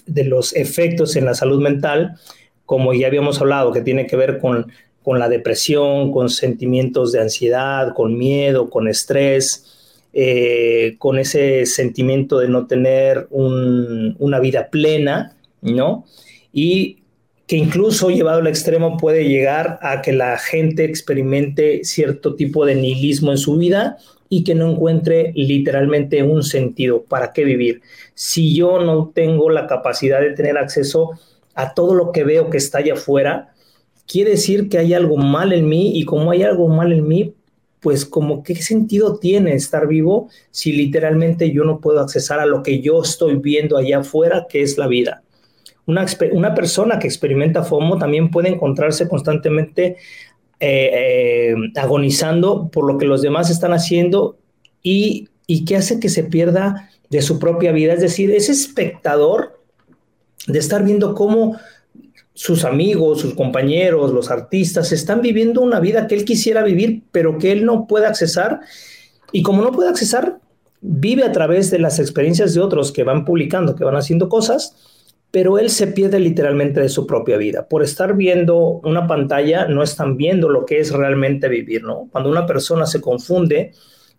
de los efectos en la salud mental, como ya habíamos hablado, que tiene que ver con, con la depresión, con sentimientos de ansiedad, con miedo, con estrés, eh, con ese sentimiento de no tener una vida plena, ¿no? Y que incluso llevado al extremo puede llegar a que la gente experimente cierto tipo de nihilismo en su vida y que no encuentre literalmente un sentido para qué vivir. Si yo no tengo la capacidad de tener acceso a todo lo que veo que está allá afuera, quiere decir que hay algo mal en mí y como hay algo mal en mí, pues como qué sentido tiene estar vivo si literalmente yo no puedo accesar a lo que yo estoy viendo allá afuera, que es la vida. Una, persona que experimenta FOMO también puede encontrarse constantemente eh, eh, agonizando por lo que los demás están haciendo y, y que hace que se pierda de su propia vida. Es decir, ese espectador de estar viendo cómo sus amigos, sus compañeros, los artistas están viviendo una vida que él quisiera vivir, pero que él no puede accesar. Y como no puede accesar, vive a través de las experiencias de otros que van publicando, que van haciendo cosas pero él se pierde literalmente de su propia vida. Por estar viendo una pantalla, no están viendo lo que es realmente vivir, ¿no? Cuando una persona se confunde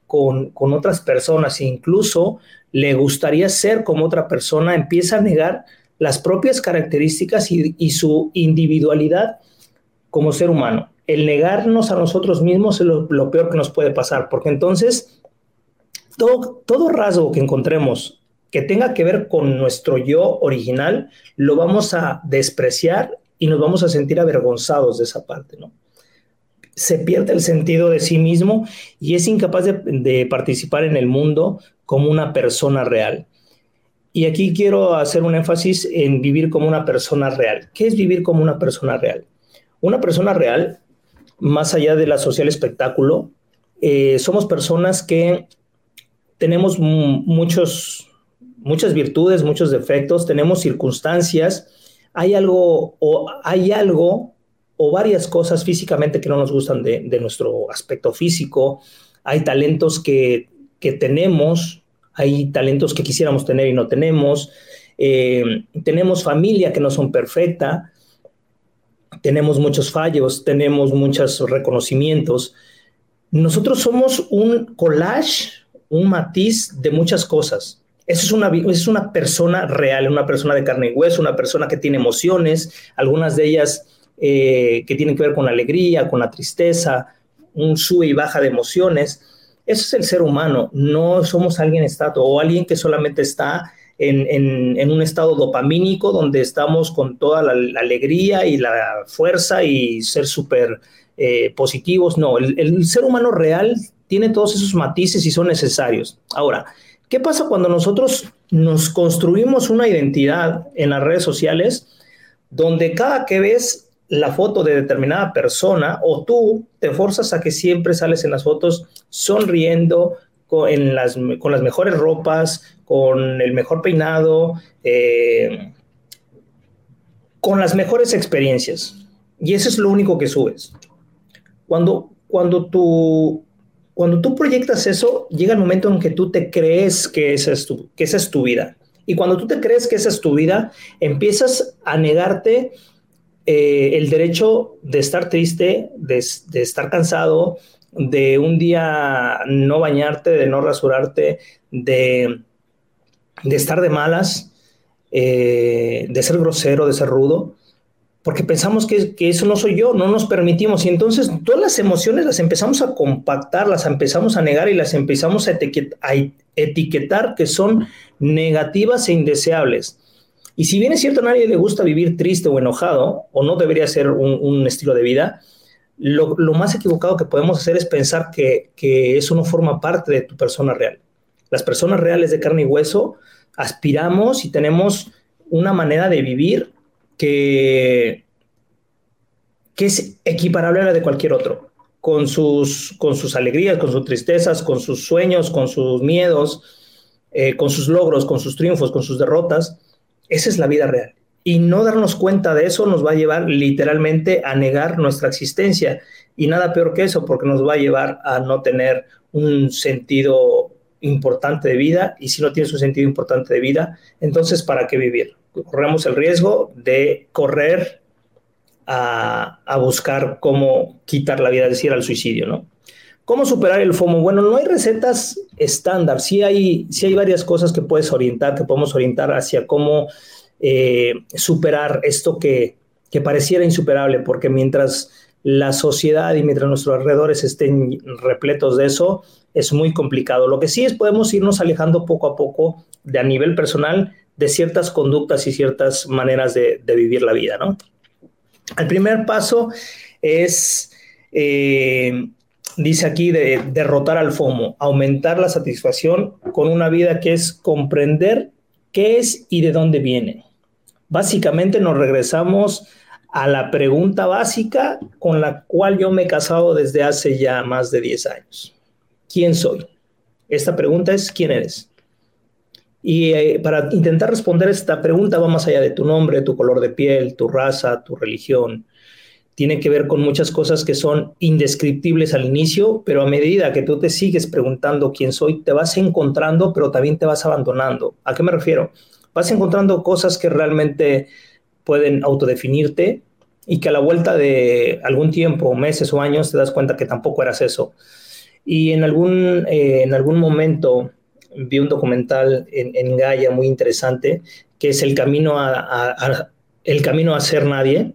con, otras personas e incluso le gustaría ser como otra persona, empieza a negar las propias características y, su individualidad como ser humano. El negarnos a nosotros mismos es lo, peor que nos puede pasar, porque entonces todo, todo rasgo que encontremos que tenga que ver con nuestro yo original, lo vamos a despreciar y nos vamos a sentir avergonzados de esa parte, ¿no? Se pierde el sentido de sí mismo y es incapaz de, participar en el mundo como una persona real. Y aquí quiero hacer un énfasis en vivir como una persona real. ¿Qué es vivir como una persona real? Una persona real, más allá de la social espectáculo, eh, somos personas que tenemos muchos muchas virtudes, muchos defectos, tenemos circunstancias, hay algo o hay algo o varias cosas físicamente que no nos gustan de, nuestro aspecto físico, hay talentos que, tenemos, hay talentos que quisiéramos tener y no tenemos, eh, tenemos familia que no son perfecta, tenemos muchos fallos, tenemos muchos reconocimientos, nosotros somos un collage, un matiz de muchas cosas. Eso es una, es una persona real, una persona de carne y hueso, una persona que tiene emociones, algunas de ellas eh, que tienen que ver con la alegría, con la tristeza, un sube y baja de emociones. Eso es el ser humano, no somos alguien estato o alguien que solamente está en, un estado dopamínico donde estamos con toda la, alegría y la fuerza y ser súper eh, positivos. No, el, ser humano real tiene todos esos matices y son necesarios. Ahora, ¿qué pasa cuando nosotros nos construimos una identidad en las redes sociales donde cada que ves la foto de determinada persona o tú te forzas a que siempre sales en las fotos sonriendo, con, las, con las mejores ropas, con el mejor peinado, eh, con las mejores experiencias. Y eso es lo único que subes. Cuando, cuando, tú, cuando tú proyectas eso, llega el momento en que tú te crees que esa es tu, que esa es tu vida. Y cuando tú te crees que esa es tu vida, empiezas a negarte eh, el derecho de estar triste, de, de estar cansado, de un día no bañarte, de no rasurarte, de, de estar de malas, eh, de ser grosero, de ser rudo, porque pensamos que, eso no soy yo, no nos permitimos. Y entonces todas las emociones las empezamos a compactar, las empezamos a negar y las empezamos a, etiquetar que son negativas e indeseables. Y si bien es cierto, a nadie le gusta vivir triste o enojado, o no debería ser un estilo de vida, lo, más equivocado que podemos hacer es pensar que, eso no forma parte de tu persona real. Las personas reales de carne y hueso aspiramos y tenemos una manera de vivir que, que es equiparable a la de cualquier otro, con sus, con sus alegrías, con sus tristezas, con sus sueños, con sus miedos, eh, con sus logros, con sus triunfos, con sus derrotas. Esa es la vida real. Y no darnos cuenta de eso nos va a llevar literalmente a negar nuestra existencia. Y nada peor que eso, porque nos va a llevar a no tener un sentido importante de vida. Y si no tienes un sentido importante de vida, entonces ¿para qué vivir? Corremos el riesgo de correr a, buscar cómo quitar la vida, es decir, al suicidio, ¿no? ¿Cómo superar el FOMO? Bueno, no hay recetas estándar, sí hay, sí hay varias cosas que puedes orientar, que podemos orientar hacia cómo eh, superar esto que, pareciera insuperable, porque mientras la sociedad y mientras nuestros alrededores estén repletos de eso, es muy complicado. Lo que sí es podemos irnos alejando poco a poco de a nivel personal de ciertas conductas y ciertas maneras de, vivir la vida, ¿no? El primer paso es, eh, dice aquí, de derrotar al FOMO, aumentar la satisfacción con una vida que es comprender qué es y de dónde viene. Básicamente nos regresamos a la pregunta básica con la cual yo me he casado desde hace ya más de 10 años. ¿Quién soy? Esta pregunta es ¿quién eres? Y eh, para intentar responder esta pregunta va más allá de tu nombre, tu color de piel, tu raza, tu religión. Tiene que ver con muchas cosas que son indescriptibles al inicio, pero a medida que tú te sigues preguntando quién soy, te vas encontrando, pero también te vas abandonando. ¿A qué me refiero? vas encontrando cosas que realmente pueden autodefinirte y que a la vuelta de algún tiempo, meses o años, te das cuenta que tampoco eras eso. Y en algún, eh, en algún momento vi un documental en, en, Gaia muy interesante, que es el camino a, el camino a ser nadie,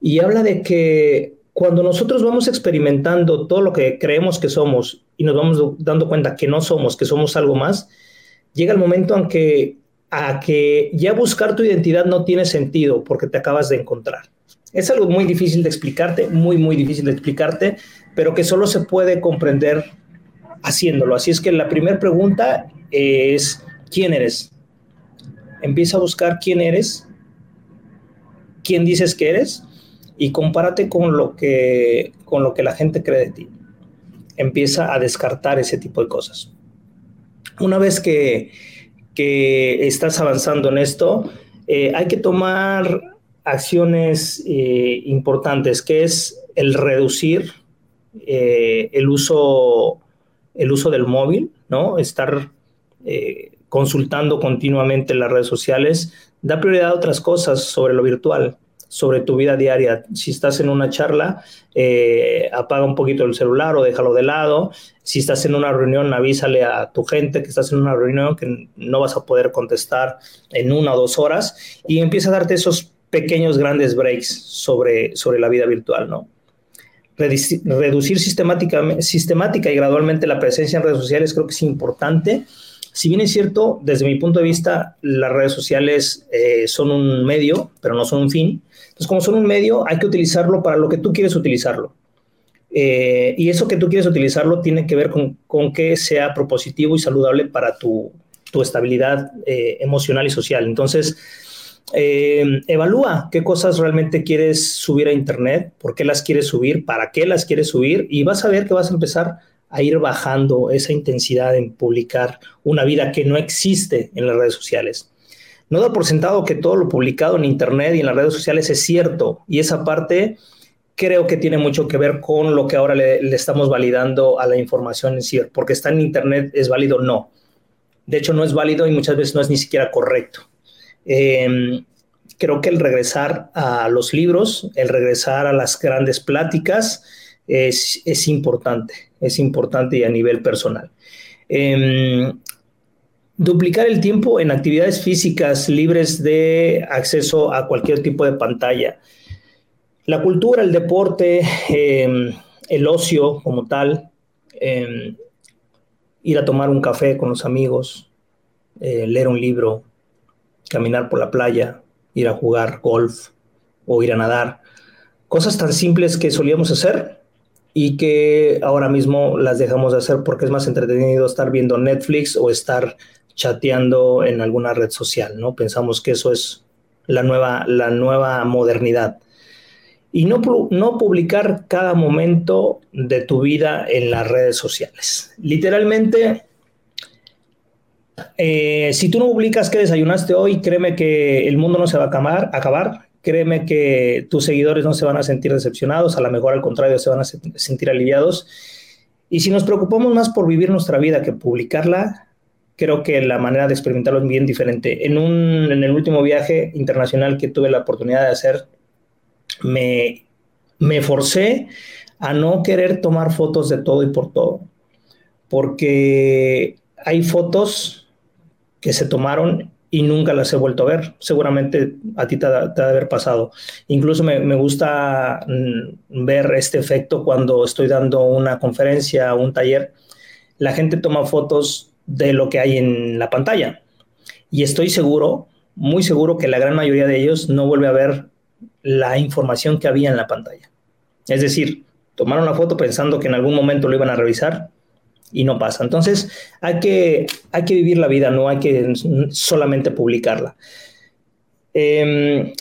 y habla de que cuando nosotros vamos experimentando todo lo que creemos que somos y nos vamos dando cuenta que no somos, que somos algo más, llega el momento en que a que ya buscar tu identidad no tiene sentido porque te acabas de encontrar. Es algo muy difícil de explicarte, muy, muy difícil de explicarte, pero que solo se puede comprender haciéndolo. Así es que la primera pregunta es, ¿quién eres? Empieza a buscar quién eres, quién dices que eres y compárate con lo que, con lo que la gente cree de ti. Empieza a descartar ese tipo de cosas. Una vez que que estás avanzando en esto, eh, hay que tomar acciones eh, importantes, que es el reducir eh, el, uso, el uso del móvil, ¿no? Estar consultando continuamente las redes sociales, da prioridad a otras cosas sobre lo virtual. sobre tu vida diaria. Si estás en una charla, eh, apaga un poquito el celular o déjalo de lado. Si estás en una reunión, avísale a tu gente que estás en una reunión que no vas a poder contestar en una o dos horas y empieza a darte esos pequeños, grandes breaks sobre, sobre la vida virtual, ¿no? Reducir sistemática, sistemática y gradualmente la presencia en redes sociales creo que es importante si bien es cierto, desde mi punto de vista, las redes sociales eh, son un medio, pero no son un fin. Entonces, como son un medio, hay que utilizarlo para lo que tú quieres utilizarlo. Eh, y eso que tú quieres utilizarlo tiene que ver con, con que sea propositivo y saludable para tu, tu estabilidad eh, emocional y social. Entonces, evalúa qué cosas realmente quieres subir a Internet, por qué las quieres subir, para qué las quieres subir, y vas a ver que vas a empezar a ir bajando esa intensidad en publicar una vida que no existe en las redes sociales. No da por sentado que todo lo publicado en Internet y en las redes sociales es cierto, y esa parte creo que tiene mucho que ver con lo que ahora le, estamos validando a la información en sí, porque está en Internet, ¿es válido? No. De hecho, no es válido y muchas veces no es ni siquiera correcto. Em, creo que el regresar a los libros, el regresar a las grandes pláticas, es, es importante es importante y a nivel personal. Em, duplicar el tiempo en actividades físicas libres de acceso a cualquier tipo de pantalla. La cultura, el deporte, em, el ocio como tal, ir a tomar un café con los amigos, eh, leer un libro, caminar por la playa, ir a jugar golf o ir a nadar. Cosas tan simples que solíamos hacer y que ahora mismo las dejamos de hacer porque es más entretenido estar viendo Netflix o estar chateando en alguna red social, ¿no? Pensamos que eso es la nueva, la nueva modernidad. Y no, no publicar cada momento de tu vida en las redes sociales. Literalmente, eh, si tú no publicas que desayunaste hoy, créeme que el mundo no se va a acabar, acabar Créeme que tus seguidores no se van a sentir decepcionados, a lo mejor al contrario, se van a sentir aliviados. Y si nos preocupamos más por vivir nuestra vida que publicarla, creo que la manera de experimentarlo es bien diferente. En, un, en el último viaje internacional que tuve la oportunidad de hacer, me, me forcé a no querer tomar fotos de todo y por todo, porque hay fotos que se tomaron y nunca las he vuelto a ver. Seguramente a ti te, ha de haber pasado. Incluso me, me, gusta mm, ver este efecto cuando estoy dando una conferencia o un taller. La gente toma fotos de lo que hay en la pantalla. Y estoy seguro, muy seguro que la gran mayoría de ellos no vuelve a ver la información que había en la pantalla. Es decir, tomaron la foto pensando que en algún momento lo iban a revisar y no pasa. Entonces hay que, hay que vivir la vida, no hay que solamente publicarla. Em,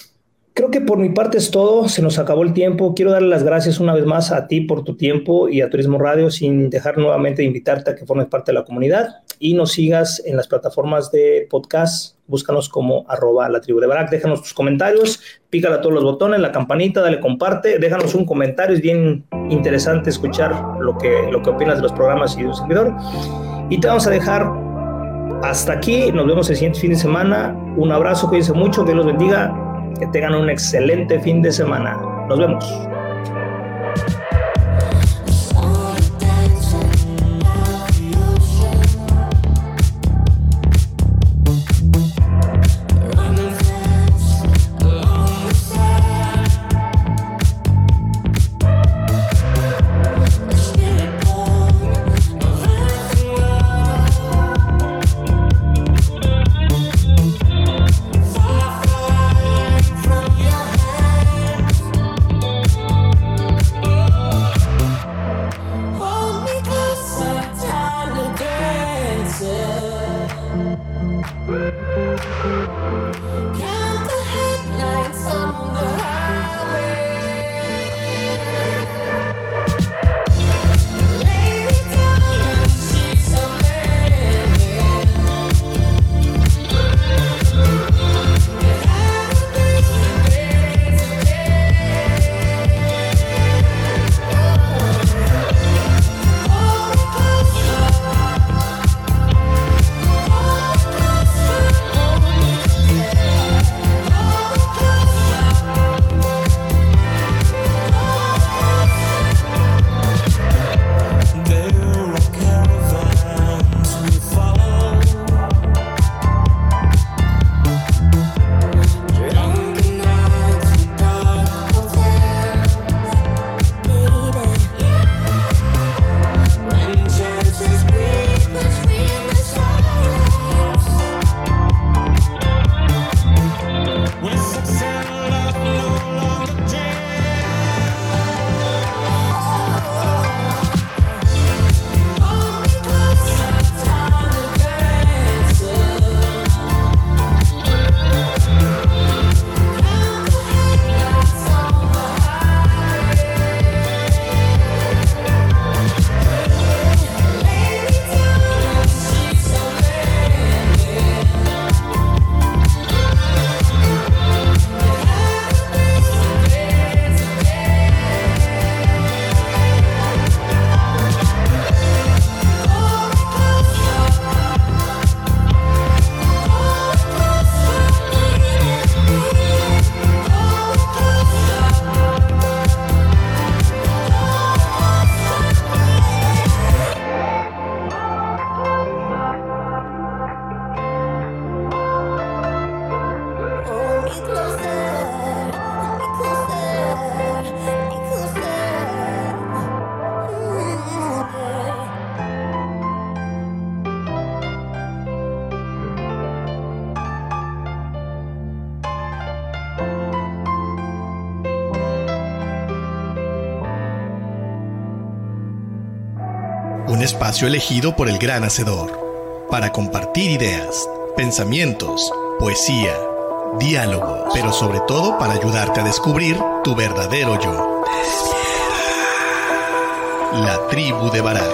Creo que por mi parte es todo, se nos acabó el tiempo. Quiero darle las gracias una vez más a ti por tu tiempo y a Turismo Radio, sin dejar nuevamente de invitarte a que formes parte de la comunidad y nos sigas en las plataformas de podcast. Búscanos como arroba la tribu de Barak. Déjanos tus comentarios, pícala a todos los botones, la campanita, dale comparte, déjanos un comentario. Es bien interesante escuchar lo que, lo que opinas de los programas y de un servidor. Y te vamos a dejar hasta aquí. Nos vemos el siguiente fin de semana. Un abrazo, cuídense mucho, que los bendiga que tengan un excelente fin de semana. Nos vemos. Espacio elegido por el gran hacedor, para compartir ideas, pensamientos, poesía, diálogo, pero sobre todo para ayudarte a descubrir tu verdadero yo. La tribu de Barak.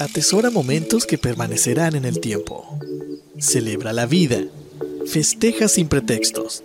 Atesora momentos que permanecerán en el tiempo. Celebra la vida. Festeja sin pretextos.